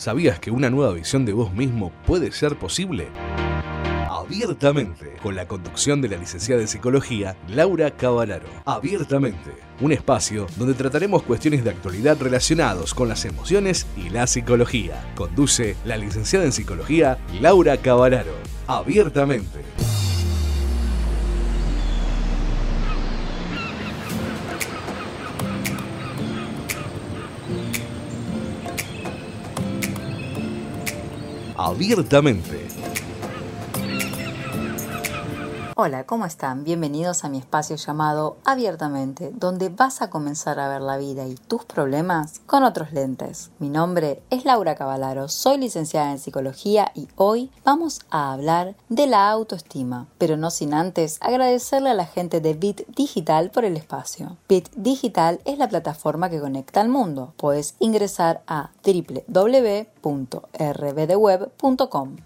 ¿Sabías que una nueva visión de vos mismo puede ser posible? Abiertamente, con la conducción de la licenciada en psicología Laura Cavalaro. Abiertamente, un espacio donde trataremos cuestiones de actualidad relacionados con las emociones y la psicología. Conduce la licenciada en psicología Laura Cavalaro. Abiertamente. Abiertamente Hola, ¿cómo están? Bienvenidos a mi espacio llamado Abiertamente, donde vas a comenzar a ver la vida y tus problemas con otros lentes. Mi nombre es Laura Cavalaro, soy licenciada en psicología y hoy vamos a hablar de la autoestima, pero no sin antes agradecerle a la gente de Bit Digital por el espacio. Bit Digital es la plataforma que conecta al mundo. Puedes ingresar a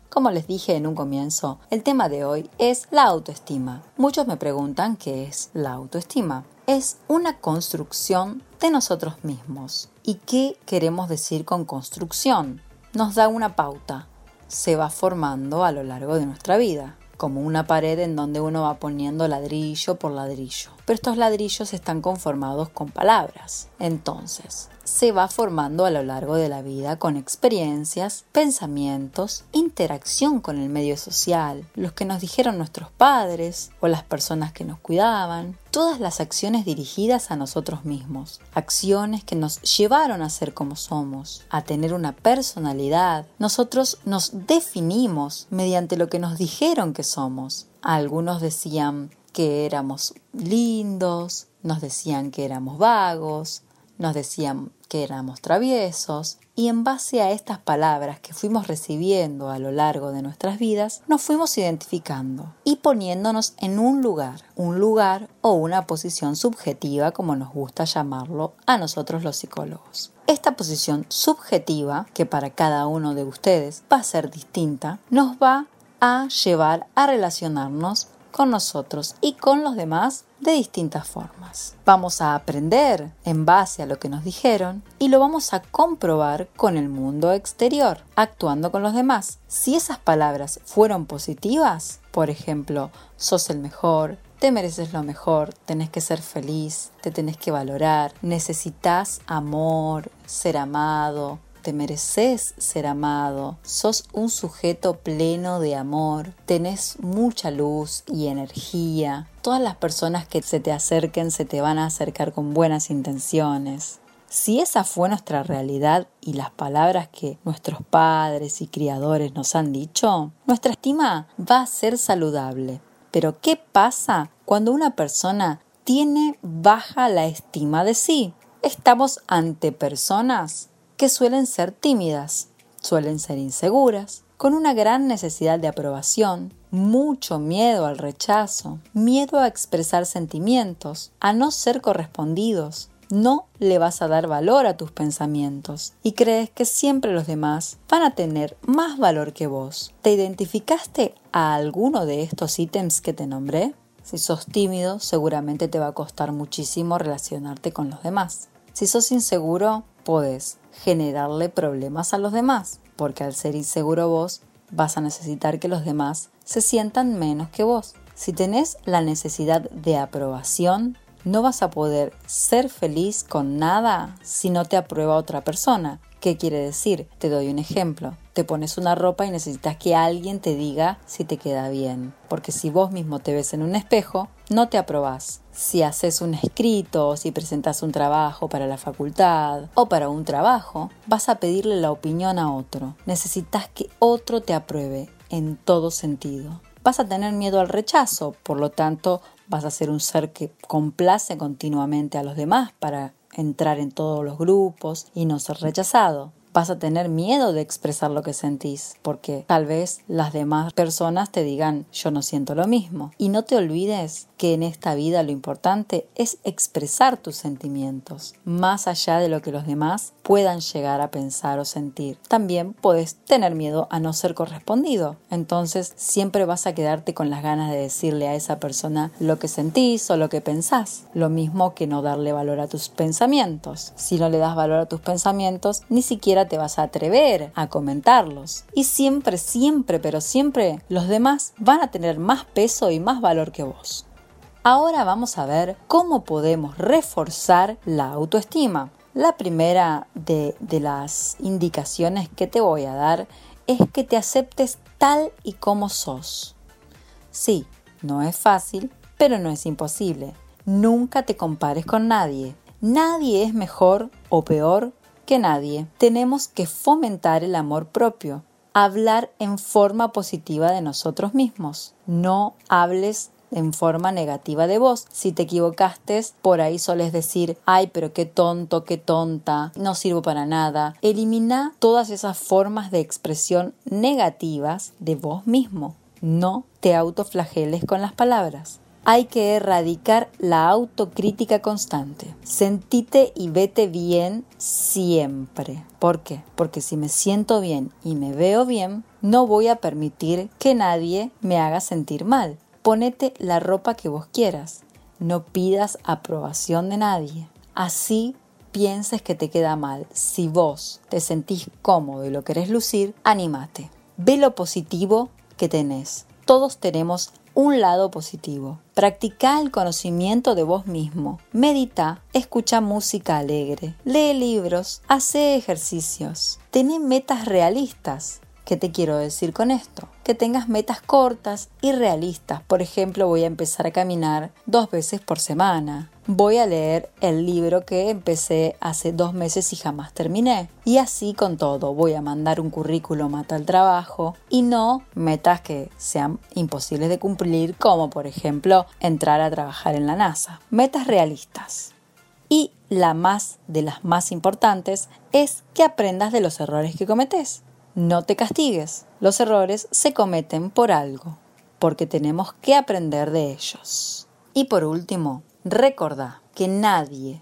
Como les dije en un comienzo, el tema de hoy es la autoestima. Muchos me preguntan qué es la autoestima. Es una construcción de nosotros mismos. ¿Y qué queremos decir con construcción? Nos da una pauta. Se va formando a lo largo de nuestra vida como una pared en donde uno va poniendo ladrillo por ladrillo. Pero estos ladrillos están conformados con palabras. Entonces, se va formando a lo largo de la vida con experiencias, pensamientos, interacción con el medio social, los que nos dijeron nuestros padres o las personas que nos cuidaban, todas las acciones dirigidas a nosotros mismos, acciones que nos llevaron a ser como somos, a tener una personalidad. Nosotros nos definimos mediante lo que nos dijeron que somos. Algunos decían que éramos lindos, nos decían que éramos vagos, nos decían que éramos traviesos y en base a estas palabras que fuimos recibiendo a lo largo de nuestras vidas, nos fuimos identificando y poniéndonos en un lugar, un lugar o una posición subjetiva como nos gusta llamarlo a nosotros los psicólogos. Esta posición subjetiva, que para cada uno de ustedes va a ser distinta, nos va a llevar a relacionarnos con nosotros y con los demás de distintas formas. Vamos a aprender en base a lo que nos dijeron y lo vamos a comprobar con el mundo exterior, actuando con los demás. Si esas palabras fueron positivas, por ejemplo, sos el mejor, te mereces lo mejor, tenés que ser feliz, te tenés que valorar, necesitas amor, ser amado, te mereces ser amado, sos un sujeto pleno de amor, tenés mucha luz y energía. Todas las personas que se te acerquen se te van a acercar con buenas intenciones. Si esa fue nuestra realidad y las palabras que nuestros padres y criadores nos han dicho, nuestra estima va a ser saludable. Pero ¿qué pasa cuando una persona tiene baja la estima de sí? Estamos ante personas que suelen ser tímidas, suelen ser inseguras, con una gran necesidad de aprobación, mucho miedo al rechazo, miedo a expresar sentimientos, a no ser correspondidos. No le vas a dar valor a tus pensamientos y crees que siempre los demás van a tener más valor que vos. ¿Te identificaste a alguno de estos ítems que te nombré? Si sos tímido, seguramente te va a costar muchísimo relacionarte con los demás. Si sos inseguro, podés generarle problemas a los demás, porque al ser inseguro vos vas a necesitar que los demás se sientan menos que vos. Si tenés la necesidad de aprobación, no vas a poder ser feliz con nada si no te aprueba otra persona. ¿Qué quiere decir? Te doy un ejemplo. Te pones una ropa y necesitas que alguien te diga si te queda bien. Porque si vos mismo te ves en un espejo, no te aprobás. Si haces un escrito si presentas un trabajo para la facultad o para un trabajo, vas a pedirle la opinión a otro. Necesitas que otro te apruebe en todo sentido. Vas a tener miedo al rechazo, por lo tanto vas a ser un ser que complace continuamente a los demás para entrar en todos los grupos y no ser rechazado. Vas a tener miedo de expresar lo que sentís, porque tal vez las demás personas te digan yo no siento lo mismo. Y no te olvides que en esta vida lo importante es expresar tus sentimientos, más allá de lo que los demás puedan llegar a pensar o sentir. También puedes tener miedo a no ser correspondido. Entonces siempre vas a quedarte con las ganas de decirle a esa persona lo que sentís o lo que pensás. Lo mismo que no darle valor a tus pensamientos. Si no le das valor a tus pensamientos, ni siquiera te vas a atrever a comentarlos. Y siempre, siempre, pero siempre los demás van a tener más peso y más valor que vos. Ahora vamos a ver cómo podemos reforzar la autoestima. La primera de, de, las indicaciones que te voy a dar es que te aceptes tal y como sos. Sí, no es fácil, pero no es imposible. Nunca te compares con nadie. Nadie es mejor o peor que nadie. Tenemos que fomentar el amor propio, hablar en forma positiva de nosotros mismos. No hables en forma negativa de vos. Si te equivocaste, por ahí soles decir, ay, pero qué tonto, qué tonta, no sirvo para nada. Elimina todas esas formas de expresión negativas de vos mismo. No te autoflageles con las palabras. Hay que erradicar la autocrítica constante. Sentite y vete bien siempre. ¿Por qué? Porque si me siento bien y me veo bien, no voy a permitir que nadie me haga sentir mal. Ponete la ropa que vos quieras. No pidas aprobación de nadie. Así pienses que te queda mal. Si vos te sentís cómodo y lo querés lucir, anímate. Ve lo positivo que tenés. Todos tenemos un lado positivo. Practica el conocimiento de vos mismo. Medita, escucha música alegre, lee libros, hace ejercicios. Ten metas realistas. ¿Qué te quiero decir con esto? Que tengas metas cortas y realistas. Por ejemplo, voy a empezar a caminar dos veces por semana. Voy a leer el libro que empecé hace dos meses y jamás terminé. Y así con todo, voy a mandar un currículum a tal trabajo y no metas que sean imposibles de cumplir, como por ejemplo entrar a trabajar en la NASA. Metas realistas. Y la más de las más importantes es que aprendas de los errores que cometes. No te castigues. Los errores se cometen por algo, porque tenemos que aprender de ellos. Y por último, recordá que nadie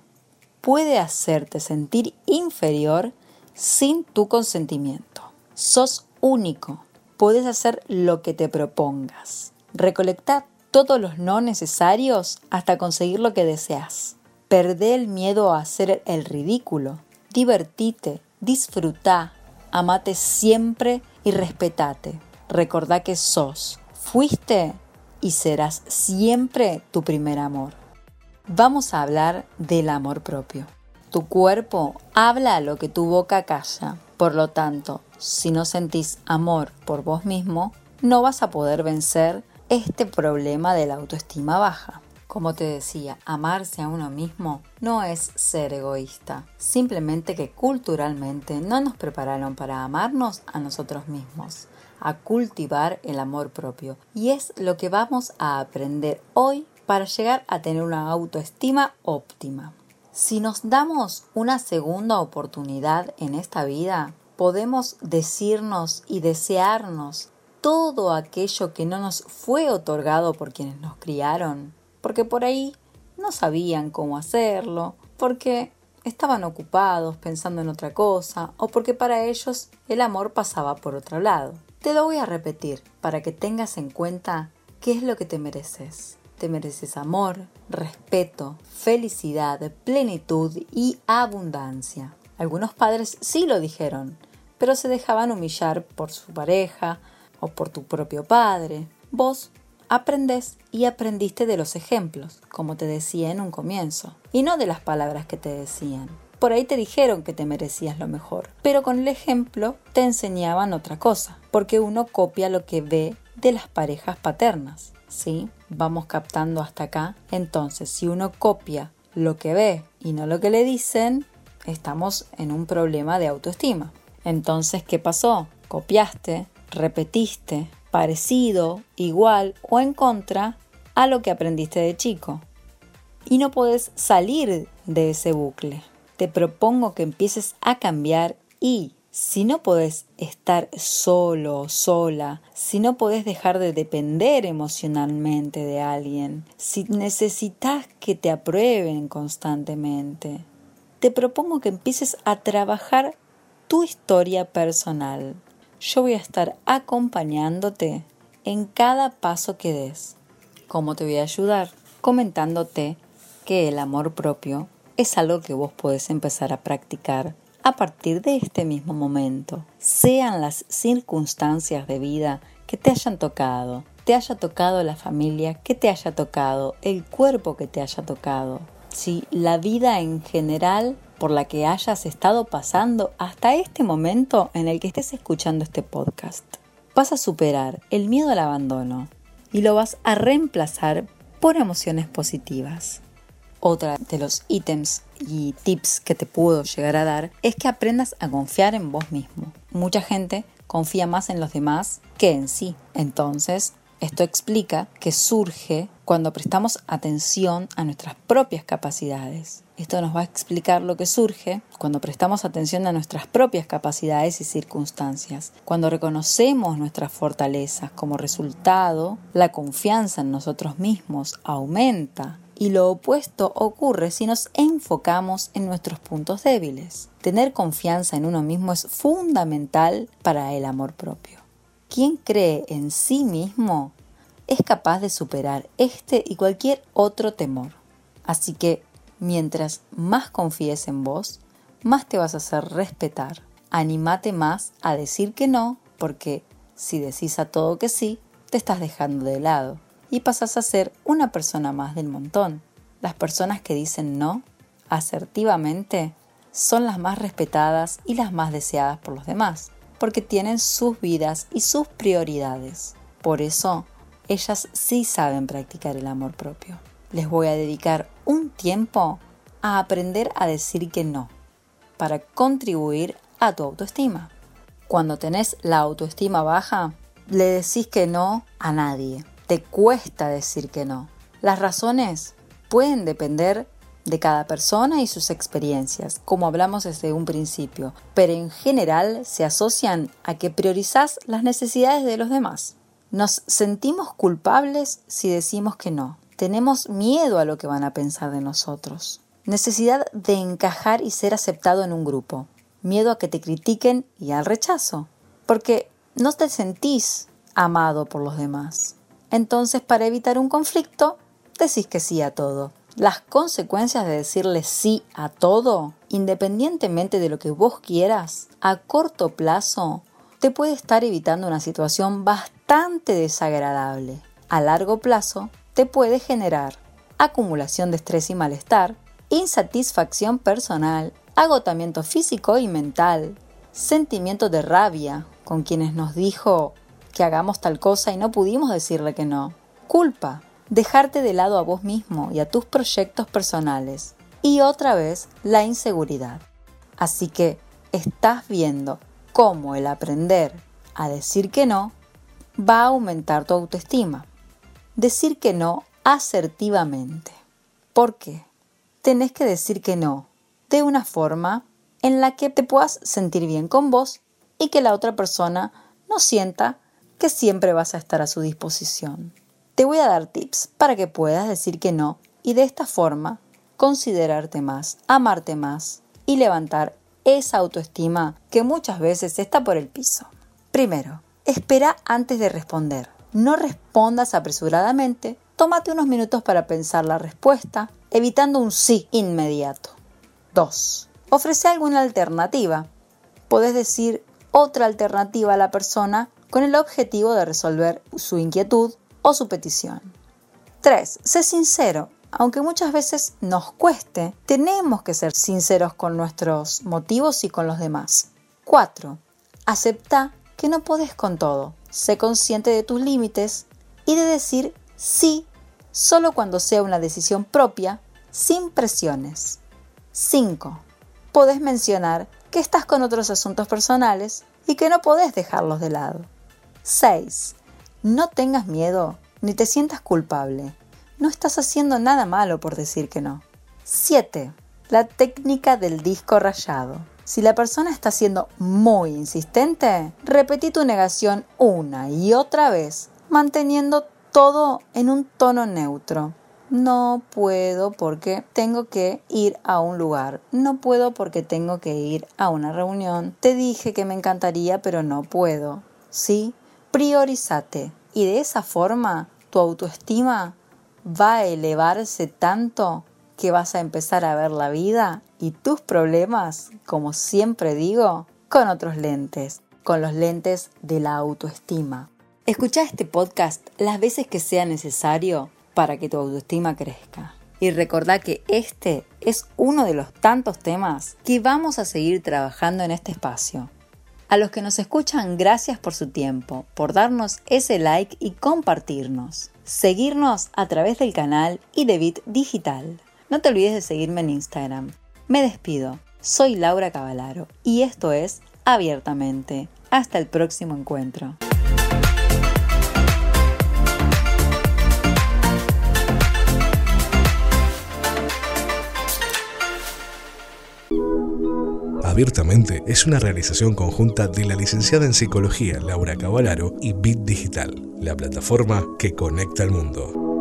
puede hacerte sentir inferior sin tu consentimiento. Sos único. Puedes hacer lo que te propongas. Recolectar todos los no necesarios hasta conseguir lo que deseas. Perdé el miedo a hacer el ridículo. Divertite, disfruta, amate siempre y respetate. Recordá que sos, fuiste y serás siempre tu primer amor. Vamos a hablar del amor propio. Tu cuerpo habla lo que tu boca calla. Por lo tanto, si no sentís amor por vos mismo, no vas a poder vencer este problema de la autoestima baja. Como te decía, amarse a uno mismo no es ser egoísta, simplemente que culturalmente no nos prepararon para amarnos a nosotros mismos, a cultivar el amor propio. Y es lo que vamos a aprender hoy para llegar a tener una autoestima óptima. Si nos damos una segunda oportunidad en esta vida, podemos decirnos y desearnos todo aquello que no nos fue otorgado por quienes nos criaron porque por ahí no sabían cómo hacerlo, porque estaban ocupados pensando en otra cosa o porque para ellos el amor pasaba por otro lado. Te lo voy a repetir para que tengas en cuenta qué es lo que te mereces. Te mereces amor, respeto, felicidad, plenitud y abundancia. Algunos padres sí lo dijeron, pero se dejaban humillar por su pareja o por tu propio padre. Vos aprendes y aprendiste de los ejemplos, como te decía en un comienzo, y no de las palabras que te decían. Por ahí te dijeron que te merecías lo mejor, pero con el ejemplo te enseñaban otra cosa, porque uno copia lo que ve de las parejas paternas. ¿Sí? Vamos captando hasta acá. Entonces, si uno copia lo que ve y no lo que le dicen, estamos en un problema de autoestima. Entonces, ¿qué pasó? Copiaste, repetiste, parecido, igual o en contra a lo que aprendiste de chico. Y no puedes salir de ese bucle. Te propongo que empieces a cambiar y si no podés estar solo o sola, si no podés dejar de depender emocionalmente de alguien, si necesitas que te aprueben constantemente, te propongo que empieces a trabajar tu historia personal, yo voy a estar acompañándote en cada paso que des. ¿Cómo te voy a ayudar? Comentándote que el amor propio es algo que vos podés empezar a practicar a partir de este mismo momento, sean las circunstancias de vida que te hayan tocado, te haya tocado la familia que te haya tocado, el cuerpo que te haya tocado, si la vida en general por la que hayas estado pasando hasta este momento en el que estés escuchando este podcast. Vas a superar el miedo al abandono y lo vas a reemplazar por emociones positivas. Otra de los ítems y tips que te puedo llegar a dar es que aprendas a confiar en vos mismo. Mucha gente confía más en los demás que en sí. Entonces, esto explica que surge cuando prestamos atención a nuestras propias capacidades. Esto nos va a explicar lo que surge cuando prestamos atención a nuestras propias capacidades y circunstancias. Cuando reconocemos nuestras fortalezas como resultado, la confianza en nosotros mismos aumenta y lo opuesto ocurre si nos enfocamos en nuestros puntos débiles. Tener confianza en uno mismo es fundamental para el amor propio. Quien cree en sí mismo es capaz de superar este y cualquier otro temor. Así que mientras más confíes en vos, más te vas a hacer respetar. Anímate más a decir que no, porque si decís a todo que sí, te estás dejando de lado y pasas a ser una persona más del montón. Las personas que dicen no asertivamente son las más respetadas y las más deseadas por los demás porque tienen sus vidas y sus prioridades. Por eso, ellas sí saben practicar el amor propio. Les voy a dedicar un tiempo a aprender a decir que no, para contribuir a tu autoestima. Cuando tenés la autoestima baja, le decís que no a nadie. Te cuesta decir que no. Las razones pueden depender de cada persona y sus experiencias, como hablamos desde un principio, pero en general se asocian a que priorizás las necesidades de los demás. Nos sentimos culpables si decimos que no. Tenemos miedo a lo que van a pensar de nosotros. Necesidad de encajar y ser aceptado en un grupo. Miedo a que te critiquen y al rechazo. Porque no te sentís amado por los demás. Entonces, para evitar un conflicto, decís que sí a todo. Las consecuencias de decirle sí a todo, independientemente de lo que vos quieras, a corto plazo, te puede estar evitando una situación bastante desagradable. A largo plazo, te puede generar acumulación de estrés y malestar, insatisfacción personal, agotamiento físico y mental, sentimiento de rabia con quienes nos dijo que hagamos tal cosa y no pudimos decirle que no, culpa dejarte de lado a vos mismo y a tus proyectos personales. Y otra vez, la inseguridad. Así que estás viendo cómo el aprender a decir que no va a aumentar tu autoestima. Decir que no asertivamente. ¿Por qué? Tenés que decir que no de una forma en la que te puedas sentir bien con vos y que la otra persona no sienta que siempre vas a estar a su disposición. Te voy a dar tips para que puedas decir que no y de esta forma considerarte más, amarte más y levantar esa autoestima que muchas veces está por el piso. Primero, espera antes de responder. No respondas apresuradamente, tómate unos minutos para pensar la respuesta, evitando un sí inmediato. 2. Ofrece alguna alternativa. Puedes decir otra alternativa a la persona con el objetivo de resolver su inquietud o su petición. 3. Sé sincero. Aunque muchas veces nos cueste, tenemos que ser sinceros con nuestros motivos y con los demás. 4. Acepta que no podés con todo. Sé consciente de tus límites y de decir sí solo cuando sea una decisión propia, sin presiones. 5. Podés mencionar que estás con otros asuntos personales y que no podés dejarlos de lado. 6. No tengas miedo ni te sientas culpable. No estás haciendo nada malo por decir que no. 7. La técnica del disco rayado. Si la persona está siendo muy insistente, repetí tu negación una y otra vez, manteniendo todo en un tono neutro. No puedo porque tengo que ir a un lugar. No puedo porque tengo que ir a una reunión. Te dije que me encantaría, pero no puedo. ¿Sí? priorízate y de esa forma tu autoestima va a elevarse tanto que vas a empezar a ver la vida y tus problemas, como siempre digo, con otros lentes, con los lentes de la autoestima. Escucha este podcast las veces que sea necesario para que tu autoestima crezca. Y recordá que este es uno de los tantos temas que vamos a seguir trabajando en este espacio. A los que nos escuchan, gracias por su tiempo, por darnos ese like y compartirnos. Seguirnos a través del canal y de Bit Digital. No te olvides de seguirme en Instagram. Me despido. Soy Laura Cavalaro y esto es Abiertamente. Hasta el próximo encuentro. Abiertamente es una realización conjunta de la licenciada en Psicología Laura Cavalaro y Bit Digital, la plataforma que conecta al mundo.